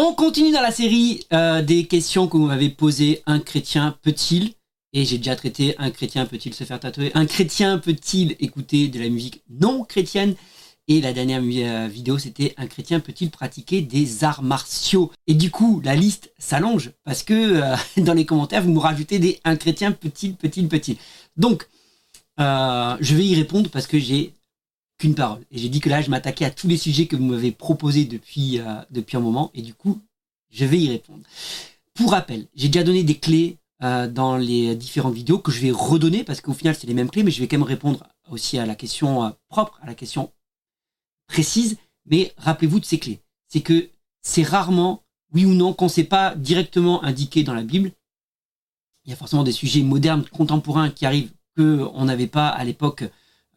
On continue dans la série euh, des questions que vous m'avez posées. Un chrétien peut-il et j'ai déjà traité un chrétien peut-il se faire tatouer Un chrétien peut-il écouter de la musique non chrétienne et la dernière euh, vidéo, c'était un chrétien peut-il pratiquer des arts martiaux Et du coup, la liste s'allonge parce que euh, dans les commentaires, vous me rajoutez des un chrétien peut-il, peut-il, peut-il. Donc, je vais y répondre parce que j'ai qu'une parole. Et j'ai dit que là, je m'attaquais à tous les sujets que vous m'avez proposés depuis, depuis un moment. Et du coup, je vais y répondre. Pour rappel, j'ai déjà donné des clés euh, dans les différentes vidéos que je vais redonner parce qu'au final c'est les mêmes clés, mais je vais quand même répondre aussi à la question euh, propre, à la question précise. Mais rappelez-vous de ces clés. C'est que c'est rarement, oui ou non, qu'on sait pas directement indiqué dans la Bible. Il y a forcément des sujets modernes, contemporains qui arrivent que on n'avait pas à l'époque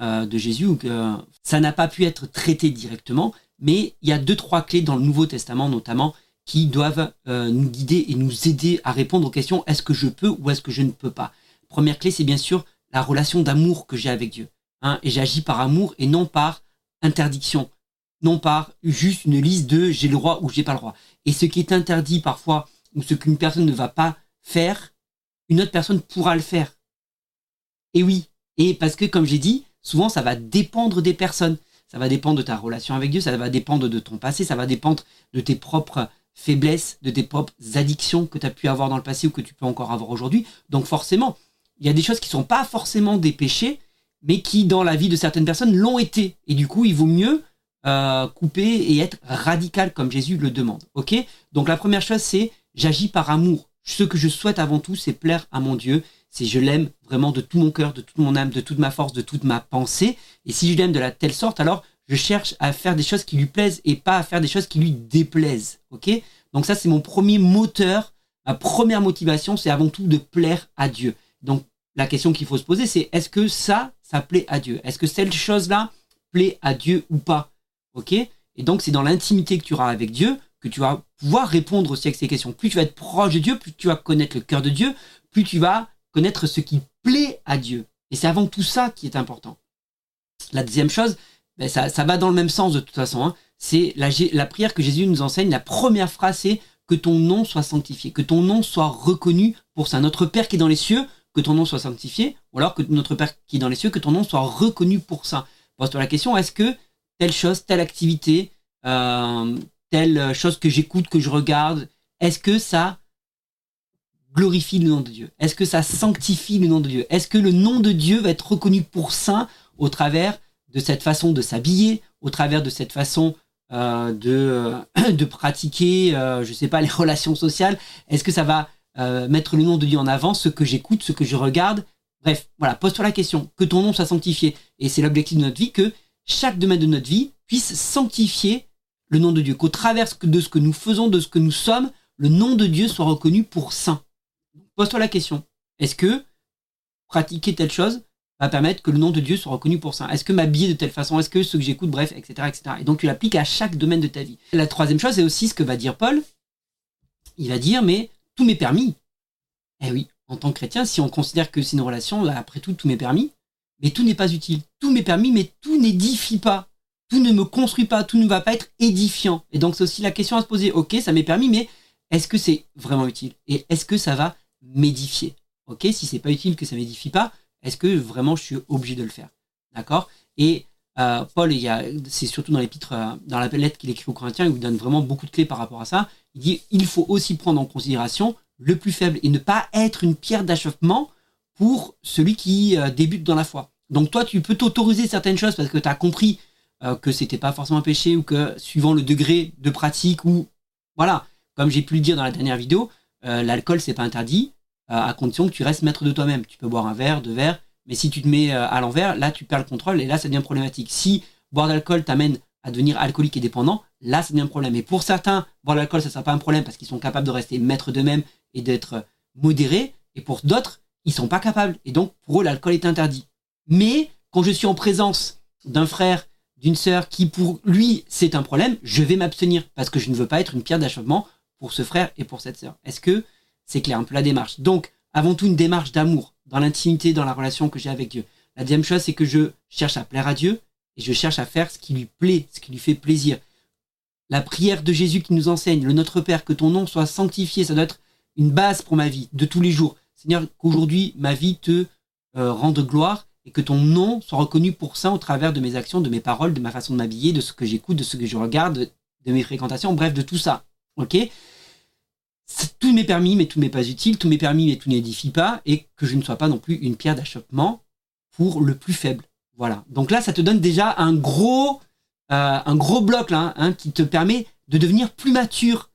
euh, de Jésus que ça n'a pas pu être traité directement. Mais il y a deux trois clés dans le Nouveau Testament notamment qui doivent euh, nous guider et nous aider à répondre aux questions est-ce que je peux ou est-ce que je ne peux pas? Première clé, c'est bien sûr la relation d'amour que j'ai avec Dieu. Hein, et j'agis par amour et non par interdiction, non par juste une liste de j'ai le droit ou j'ai pas le droit. Et ce qui est interdit parfois ou ce qu'une personne ne va pas faire, une autre personne pourra le faire. Et oui, et parce que comme j'ai dit, souvent ça va dépendre des personnes. Ça va dépendre de ta relation avec Dieu, ça va dépendre de ton passé, ça va dépendre de tes propres faiblesses, de tes propres addictions que tu as pu avoir dans le passé ou que tu peux encore avoir aujourd'hui. Donc forcément, il y a des choses qui sont pas forcément des péchés, mais qui dans la vie de certaines personnes l'ont été. Et du coup, il vaut mieux euh, couper et être radical comme Jésus le demande. Donc la première chose, c'est j'agis par amour. Ce que je souhaite avant tout, c'est plaire à mon Dieu. C'est je l'aime vraiment de tout mon cœur, de toute mon âme, de toute ma force, de toute ma pensée. Et si je l'aime de la telle sorte, alors je cherche à faire des choses qui lui plaisent et pas à faire des choses qui lui déplaisent. Ok? Donc ça, c'est mon premier moteur. Ma première motivation, c'est avant tout de plaire à Dieu. Donc la question qu'il faut se poser, c'est est-ce que ça, ça plaît à Dieu? Est-ce que cette chose-là plaît à Dieu ou pas? Ok? Et donc c'est dans l'intimité que tu auras avec Dieu que tu vas pouvoir répondre aussi à ces questions. Plus tu vas être proche de Dieu, plus tu vas connaître le cœur de Dieu, plus tu vas connaître ce qui plaît à Dieu. Et c'est avant tout ça qui est important. La deuxième chose, ben, ça, va dans le même sens de toute façon. Hein. C'est la, prière que Jésus nous enseigne. La première phrase, c'est que ton nom soit sanctifié, que ton nom soit reconnu pour ça. Notre Père qui est dans les cieux, que ton nom soit sanctifié, ou alors que notre Père qui est dans les cieux, que ton nom soit reconnu pour ça. Pose-toi la question, est-ce que telle chose, telle activité, euh, telle chose que j'écoute, que je regarde, est-ce que ça glorifie le nom de Dieu? Est-ce que ça sanctifie le nom de Dieu? Est-ce que le nom de Dieu va être reconnu pour saint au travers de cette façon de s'habiller, au travers de cette façon euh, de, euh, de pratiquer, euh, je sais pas, les relations sociales? Est-ce que ça va euh, mettre le nom de Dieu en avant, ce que j'écoute, ce que je regarde? Bref, voilà, pose-toi la question, que ton nom soit sanctifié. Et c'est l'objectif de notre vie, que chaque domaine de notre vie puisse sanctifier le nom de Dieu, qu'au travers de ce que nous faisons, de ce que nous sommes, le nom de Dieu soit reconnu pour saint. Pose-toi la question, est-ce que pratiquer telle chose va permettre que le nom de Dieu soit reconnu pour ça. Est-ce que m'habiller de telle façon? Est-ce que ce que j'écoute, bref, etc., etc. Et donc tu l'appliques à chaque domaine de ta vie. La troisième chose, c'est aussi ce que va dire Paul. Il va dire, mais tout m'est permis. Eh oui, en tant que chrétien, si on considère que c'est une relation, après tout, tout m'est permis, mais tout n'est pas utile. Tout m'est permis, mais tout n'édifie pas. Tout ne me construit pas, tout ne va pas être édifiant. Et donc c'est aussi la question à se poser. Ok, ça m'est permis, mais est-ce que c'est vraiment utile? Et est-ce que ça va m'édifier Ok, si c'est pas utile, que ça m'édifie pas, est-ce que vraiment je suis obligé de le faire? D'accord? Et euh, Paul, c'est surtout dans l'épître, euh, dans la lettre qu'il écrit aux Corinthiens, il vous donne vraiment beaucoup de clés par rapport à ça. Il dit il faut aussi prendre en considération le plus faible et ne pas être une pierre d'achoppement pour celui qui euh, débute dans la foi. Donc toi, tu peux t'autoriser certaines choses parce que tu as compris que c'était pas forcément un péché ou que suivant le degré de pratique ou voilà, comme j'ai pu le dire dans la dernière vidéo, l'alcool c'est pas interdit, euh, à condition que tu restes maître de toi-même. Tu peux boire un verre, deux verres, mais si tu te mets euh, à l'envers, là tu perds le contrôle et là ça devient problématique. Si boire de l'alcool t'amène à devenir alcoolique et dépendant, là ça devient un problème. Et pour certains, boire de l'alcool ça sera pas un problème parce qu'ils sont capables de rester maître d'eux-mêmes et d'être modérés. Et pour d'autres, ils sont pas capables et donc pour eux l'alcool est interdit. Mais quand je suis en présence d'un frère, d'une sœur qui pour lui c'est un problème, je vais m'abstenir parce que je ne veux pas être une pierre d'achoppement pour ce frère et pour cette sœur. Est-ce que c'est clair, un peu la démarche? Donc, avant tout, une démarche d'amour, dans l'intimité, dans la relation que j'ai avec Dieu. La deuxième chose, c'est que je cherche à plaire à Dieu et je cherche à faire ce qui lui plaît, ce qui lui fait plaisir. la prière de Jésus qui nous enseigne, le Notre Père, que ton nom soit sanctifié, ça doit être une base pour ma vie de tous les jours. Seigneur, qu'aujourd'hui ma vie te euh, rende gloire et que ton nom soit reconnu pour ça au travers de mes actions, de mes paroles, de ma façon de m'habiller, de ce que j'écoute, de ce que je regarde, de mes fréquentations, bref, de tout ça. Ok? Tout m'est permis, mais tout m'est pas utile. Tout m'est permis, mais tout n'édifie pas. Et que je ne sois pas non plus une pierre d'achoppement pour le plus faible. Voilà. Donc là, ça te donne déjà un gros, euh, un gros bloc là, hein, qui te permet de devenir plus mature,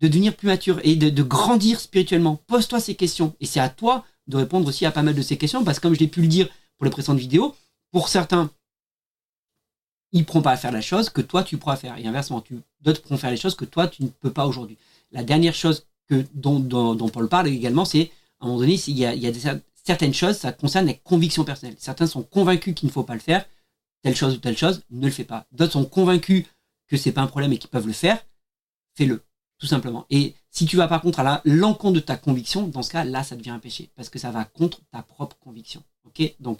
de devenir plus mature et de, de grandir spirituellement. Pose-toi ces questions. Et c'est à toi de répondre aussi à pas mal de ces questions, parce que comme je l'ai pu le dire pour les précédentes vidéos, pour certains, ils pourront pas faire la chose que toi tu pourras faire. Et inversement, d'autres pourront faire les choses que toi tu ne peux pas aujourd'hui. La dernière chose que, dont, dont, Paul parle également, c'est à un moment donné, il y a, il y certaines choses, ça concerne les convictions personnelles. Certains sont convaincus qu'il ne faut pas le faire, telle chose ou telle chose, ne le fais pas. D'autres sont convaincus que c'est pas un problème et qu'ils peuvent le faire, fais-le, tout simplement. Et si tu vas par contre à l'encontre de ta conviction, dans ce cas, là, ça devient un péché, parce que ça va contre ta propre conviction. Ok? Donc,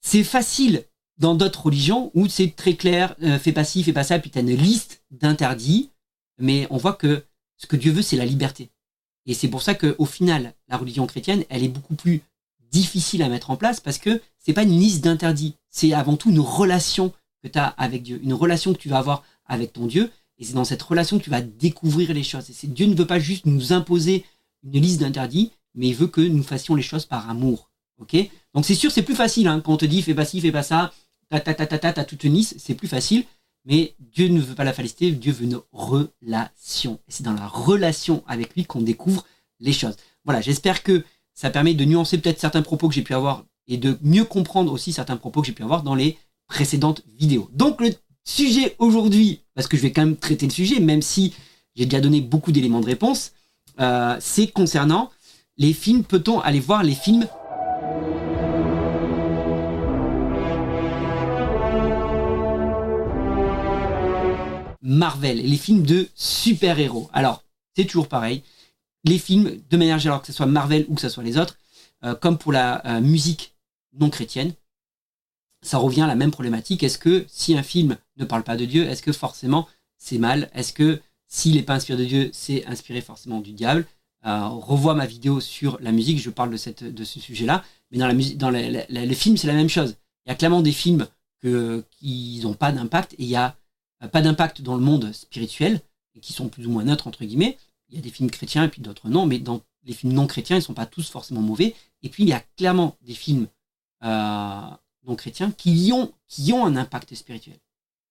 c'est facile dans d'autres religions où c'est très clair, euh, fais pas ci, fais pas ça, puis tu as une liste d'interdits, mais on voit que ce que Dieu veut, c'est la liberté. Et c'est pour ça qu'au final, la religion chrétienne, elle est beaucoup plus difficile à mettre en place parce que c'est pas une liste d'interdits, c'est avant tout une relation que tu as avec Dieu, une relation que tu vas avoir avec ton Dieu, et c'est dans cette relation que tu vas découvrir les choses. Et Dieu ne veut pas juste nous imposer une liste d'interdits, mais il veut que nous fassions les choses par amour. Ok? Donc c'est sûr, c'est plus facile hein, quand on te dit fais pas ci, fais pas ça, ta ta ta ta ta, ta toute liste, c'est plus facile. Mais Dieu ne veut pas la félicité, Dieu veut une relation. Et c'est dans la relation avec lui qu'on découvre les choses. Voilà, j'espère que ça permet de nuancer peut-être certains propos que j'ai pu avoir et de mieux comprendre aussi certains propos que j'ai pu avoir dans les précédentes vidéos. Donc le sujet aujourd'hui, parce que je vais quand même traiter le sujet, même si j'ai déjà donné beaucoup d'éléments de réponse, euh, c'est concernant les films. Peut-on aller voir les films Marvel, les films de super-héros. Alors, c'est toujours pareil. Les films, de manière générale, que ce soit Marvel ou que ce soit les autres, euh, comme pour la euh, musique non chrétienne, ça revient à la même problématique. Est-ce que si un film ne parle pas de Dieu, est-ce que forcément c'est mal? Est-ce que s'il n'est pas inspiré de Dieu, c'est inspiré forcément du diable? Euh, Revois ma vidéo sur la musique, je parle de, ce sujet-là. Mais dans, la musique, dans les films, c'est la même chose. Il y a clairement des films qui n'ont pas d'impact et il y a pas d'impact dans le monde spirituel, et qui sont plus ou moins neutres, entre guillemets. Il y a des films chrétiens et puis d'autres non, mais dans les films non chrétiens, ils ne sont pas tous forcément mauvais. Et puis, il y a clairement des films euh, non chrétiens qui ont, ont un impact spirituel.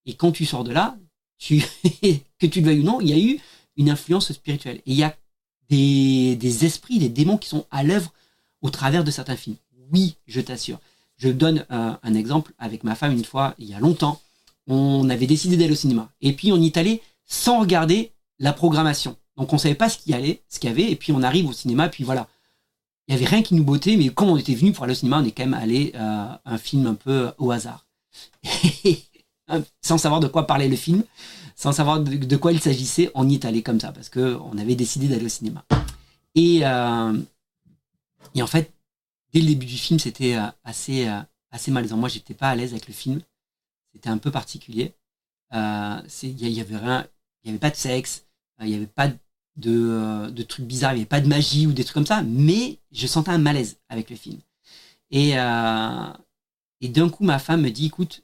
Et quand tu sors de là, que tu le veuilles ou non, il y a eu une influence spirituelle. Et il y a des, des esprits, des démons qui sont à l'œuvre au travers de certains films. Oui, je t'assure. Je donne euh, un exemple avec ma femme une fois, il y a longtemps on avait décidé d'aller au cinéma. Et puis on y est allé sans regarder la programmation. Donc on savait pas ce qu'il y avait, et puis on arrive au cinéma, puis voilà. Il y avait rien qui nous bottait, mais comme on était venu pour aller au cinéma, on est quand même allé euh, un film un peu au hasard. sans savoir de quoi parlait le film, sans savoir de, quoi il s'agissait, on y est allé comme ça, parce que on avait décidé d'aller au cinéma. Et, euh, et en fait, dès le début du film, c'était euh, assez, assez malaisant. Moi, j'étais pas à l'aise avec le film. C'était un peu particulier. Euh, il y, avait rien, il y avait pas de sexe, euh, il n'y avait pas de, euh, de, trucs bizarres, il n'y avait pas de magie ou des trucs comme ça, mais je sentais un malaise avec le film. Et, et d'un coup, ma femme me dit, écoute,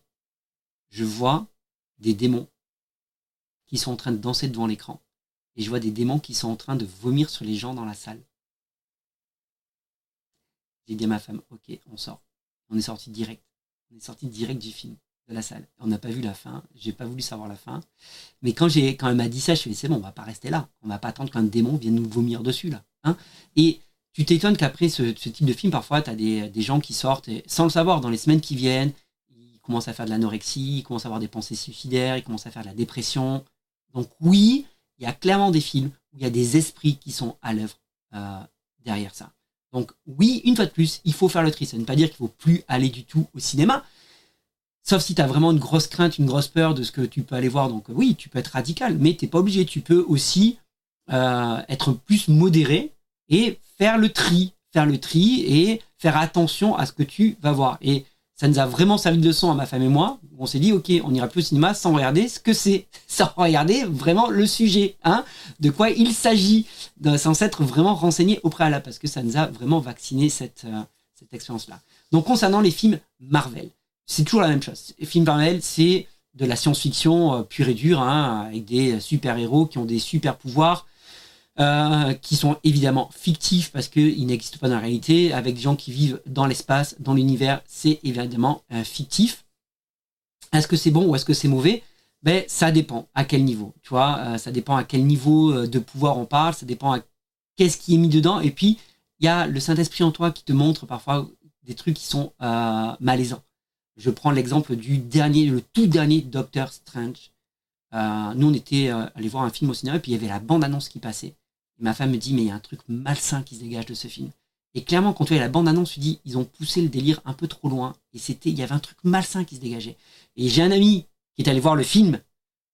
je vois des démons qui sont en train de danser devant l'écran. Et je vois des démons qui sont en train de vomir sur les gens dans la salle. J'ai dit à ma femme, ok, on sort. On est sorti direct. On est sorti direct du film la salle. On n'a pas vu la fin. J'ai pas voulu savoir la fin. Mais quand j'ai, quand elle m'a dit ça, je me suis dit, c'est bon, on va pas rester là. On va pas attendre qu'un démon vienne nous vomir dessus, là. Hein et tu t'étonnes qu'après ce, type de film, parfois, tu as des, gens qui sortent, sans le savoir, dans les semaines qui viennent, ils commencent à faire de l'anorexie, ils commencent à avoir des pensées suicidaires, ils commencent à faire de la dépression. Donc oui, il y a clairement des films où il y a des esprits qui sont à l'œuvre euh, derrière ça. Donc oui, une fois de plus, il faut faire le tri. Ça ne veut pas dire qu'il faut plus aller du tout au cinéma. Sauf si tu as vraiment une grosse crainte, une grosse peur de ce que tu peux aller voir. Donc oui, tu peux être radical, mais t'es pas obligé. Tu peux aussi euh, être plus modéré et faire le tri, faire le tri et faire attention à ce que tu vas voir. Et ça nous a vraiment servi de leçon à ma femme et moi. On s'est dit, ok, on ira plus au cinéma sans regarder ce que c'est, sans regarder vraiment le sujet, hein, de quoi il s'agit, sans s'être vraiment renseigné au préalable, parce que ça nous a vraiment vacciné cette, euh, cette expérience-là. Donc concernant les films Marvel, c'est toujours la même chose. Les films c'est de la science-fiction euh, pure et dure, hein, avec des super-héros qui ont des super pouvoirs, euh, qui sont évidemment fictifs parce qu'ils n'existent pas dans la réalité, avec des gens qui vivent dans l'espace, dans l'univers, c'est évidemment euh, fictif. Est-ce que c'est bon ou est-ce que c'est mauvais? Ben ça dépend à quel niveau, tu vois, ça dépend à quel niveau de pouvoir on parle, ça dépend à qu'est-ce qui est mis dedans, et puis il y a le Saint-Esprit en toi qui te montre parfois des trucs qui sont malaisants. Je prends l'exemple du dernier, le tout dernier Doctor Strange. nous, on était allé voir un film au cinéma, et puis il y avait la bande-annonce qui passait ma femme me dit, mais il y a un truc malsain qui se dégage de ce film. Et clairement, quand tu as la bande-annonce, tu dis, ils ont poussé le délire un peu trop loin. Et c'était, il y avait un truc malsain qui se dégageait. Et j'ai un ami qui est allé voir le film,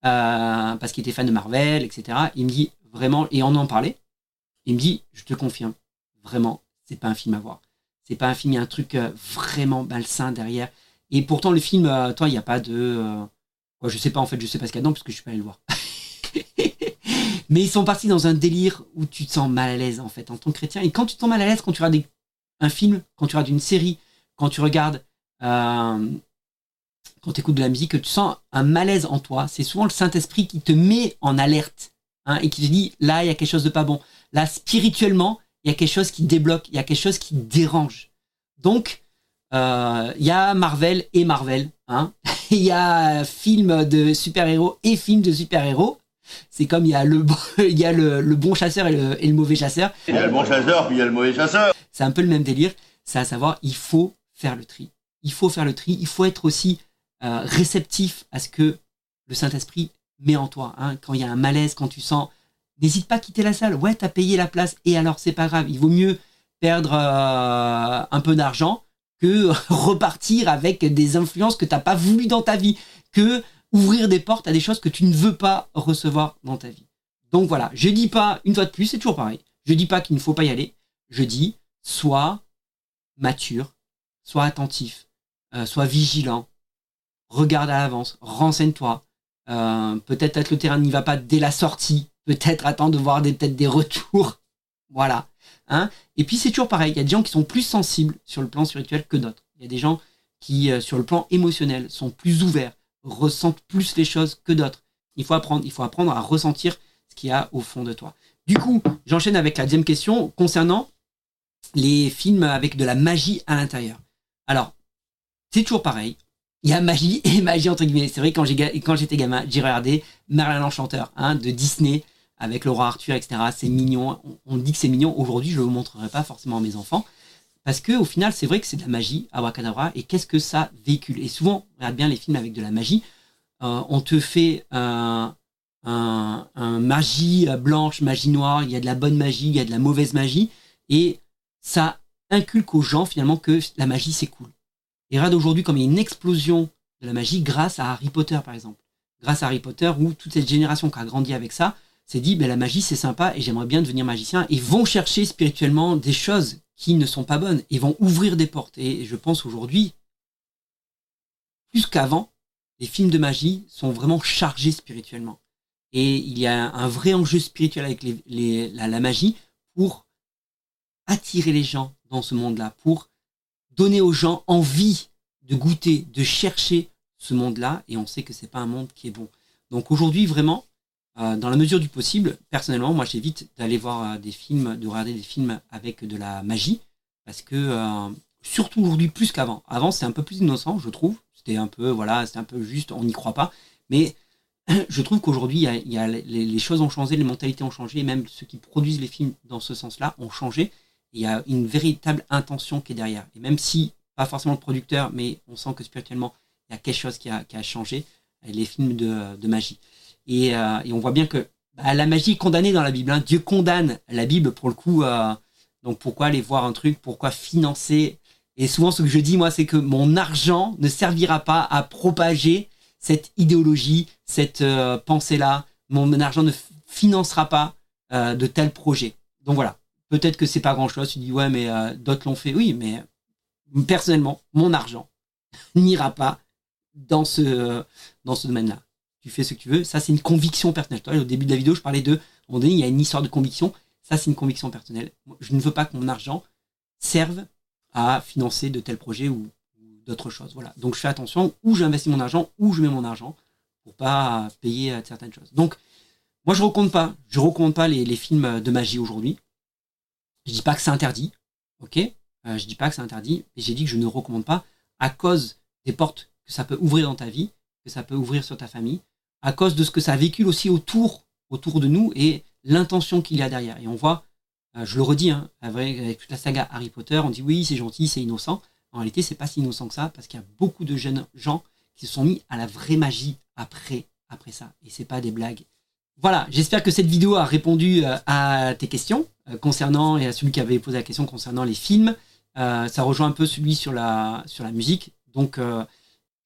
euh, parce qu'il était fan de Marvel, etc. Il me dit, vraiment, et on en parlait. Il me dit, je te confirme, vraiment, c'est pas un film à voir. C'est pas un film, il y a un truc euh, vraiment malsain derrière. Et pourtant, le film, euh, toi, il n'y a pas de. je sais pas, en fait, je sais pas ce qu'il y a dedans, parce que je suis pas allé le voir. Mais ils sont partis dans un délire où tu te sens mal à l'aise, en fait, en tant que chrétien. Et quand tu te sens mal à l'aise, quand tu regardes un film, quand tu regardes une série, quand tu regardes, euh, quand tu écoutes de la musique, que tu sens un malaise en toi, c'est souvent le Saint-Esprit qui te met en alerte hein, et qui te dit, là, il y a quelque chose de pas bon. Là, spirituellement, il y a quelque chose qui débloque, il y a quelque chose qui dérange. Donc, euh, il y a Marvel et Marvel. Hein. Il y a film de super-héros et film de super-héros. C'est comme il y a le, y a le, bon chasseur et le, mauvais chasseur. Il y a le bon chasseur, puis il y a le mauvais chasseur. C'est un peu le même délire. C'est à savoir, il faut faire le tri. Il faut faire le tri. Il faut être aussi euh, réceptif à ce que le Saint-Esprit met en toi. Hein. Quand il y a un malaise, quand tu sens, n'hésite pas à quitter la salle. Ouais, t'as payé la place. Et alors, c'est pas grave. Il vaut mieux perdre euh, un peu d'argent que repartir avec des influences que t'as pas voulu dans ta vie. Que ouvrir des portes à des choses que tu ne veux pas recevoir dans ta vie. Donc voilà, je dis pas, une fois de plus, c'est toujours pareil, je dis pas qu'il ne faut pas y aller, je dis, sois mature, sois attentif, euh, sois vigilant, regarde à l'avance, renseigne-toi, euh, peut-être que le terrain n'y va pas dès la sortie, peut-être attends de voir peut-être des retours, voilà. Hein Et puis c'est toujours pareil, il y a des gens qui sont plus sensibles sur le plan spirituel que d'autres. Il y a des gens qui, euh, sur le plan émotionnel, sont plus ouverts, ressentent plus les choses que d'autres. Il faut apprendre, à ressentir ce qu'il y a au fond de toi. Du coup, j'enchaîne avec la deuxième question concernant les films avec de la magie à l'intérieur. Alors, c'est toujours pareil. Il y a magie et magie entre guillemets. C'est vrai quand quand j'étais gamin, j'ai regardé Merlin l'Enchanteur hein, de Disney avec Laura Arthur, etc. C'est mignon. On, dit que c'est mignon. Aujourd'hui, je ne le montrerai pas forcément à mes enfants. Parce que au final, c'est vrai que c'est de la magie, abracadabra, et qu'est-ce que ça véhicule? Et souvent, regarde bien les films avec de la magie, euh, on te fait un, un, magie blanche, magie noire, il y a de la bonne magie, il y a de la mauvaise magie, et ça inculque aux gens finalement que la magie c'est cool. Et regarde aujourd'hui comme il y a une explosion de la magie grâce à Harry Potter par exemple. Grâce à Harry Potter, où toute cette génération qui a grandi avec ça s'est dit, ben, la magie c'est sympa et j'aimerais bien devenir magicien, et vont chercher spirituellement des choses qui ne sont pas bonnes et vont ouvrir des portes. Et je pense aujourd'hui, plus qu'avant, les films de magie sont vraiment chargés spirituellement. Et il y a un vrai enjeu spirituel avec la, magie pour attirer les gens dans ce monde-là, pour donner aux gens envie de goûter, de chercher ce monde-là. Et on sait que c'est pas un monde qui est bon. Donc aujourd'hui, vraiment, euh, dans la mesure du possible, personnellement, moi j'évite d'aller voir euh, des films, de regarder des films avec de la magie, parce que euh, surtout aujourd'hui plus qu'avant. Avant, c'est un peu plus innocent, je trouve. C'était un peu, voilà, c'était un peu juste, on n'y croit pas. Mais je trouve qu'aujourd'hui, y a, les, choses ont changé, les mentalités ont changé, et même ceux qui produisent les films dans ce sens-là ont changé. Il y a une véritable intention qui est derrière. Et même si, pas forcément le producteur, mais on sent que spirituellement, il y a quelque chose qui a, changé, les films de magie. Euh, et, on voit bien que bah, la magie est condamnée dans la Bible. Hein. Dieu condamne la Bible pour le coup. Euh, donc pourquoi aller voir un truc Pourquoi financer? Et souvent ce que je dis moi, c'est que mon argent ne servira pas à propager cette idéologie, cette euh, pensée-là. Mon, argent ne financera pas de tels projets. Donc voilà. Peut-être que c'est pas grand-chose. Tu dis ouais, mais d'autres l'ont fait. Oui, mais personnellement, mon argent n'ira pas dans ce, dans ce domaine-là. Tu fais ce que tu veux. Ça, c'est une conviction personnelle. Au début de la vidéo, je parlais de, à un donné, il y a une histoire de conviction. Ça, c'est une conviction personnelle. Je ne veux pas que mon argent serve à financer de tels projets ou, d'autres choses. Voilà. Donc, je fais attention où j'investis mon argent, où je mets mon argent pour pas payer euh, certaines choses. Donc, moi, je recommande pas. Je recommande pas les, les films de magie aujourd'hui. Je dis pas que c'est interdit. Ok? Euh, je dis pas que c'est interdit. Mais j'ai dit que je ne recommande pas à cause des portes que ça peut ouvrir dans ta vie, que ça peut ouvrir sur ta famille, à cause de ce que ça véhicule aussi autour, de nous et l'intention qu'il y a derrière. Et on voit, euh, je le redis, hein, avec toute la saga Harry Potter, on dit oui, c'est gentil, c'est innocent. En réalité, c'est pas si innocent que ça, parce qu'il y a beaucoup de jeunes gens qui se sont mis à la vraie magie après, ça. Et c'est pas des blagues. Voilà, j'espère que cette vidéo a répondu euh, à tes questions euh, concernant, et à celui qui avait posé la question concernant les films. ça rejoint un peu celui sur la musique. Donc,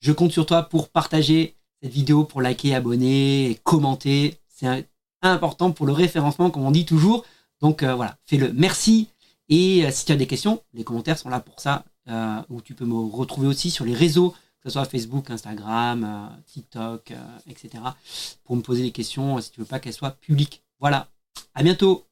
je compte sur toi pour partager cette vidéo, pour liker, abonner, et commenter. C'est important pour le référencement, comme on dit toujours. Donc euh, voilà, fais-le. Merci. Et euh, si tu as des questions, les commentaires sont là pour ça. Euh, où tu peux me retrouver aussi sur les réseaux, que ce soit Facebook, Instagram, TikTok, etc. Pour me poser des questions si tu veux pas qu'elles soient publiques. Voilà. À bientôt.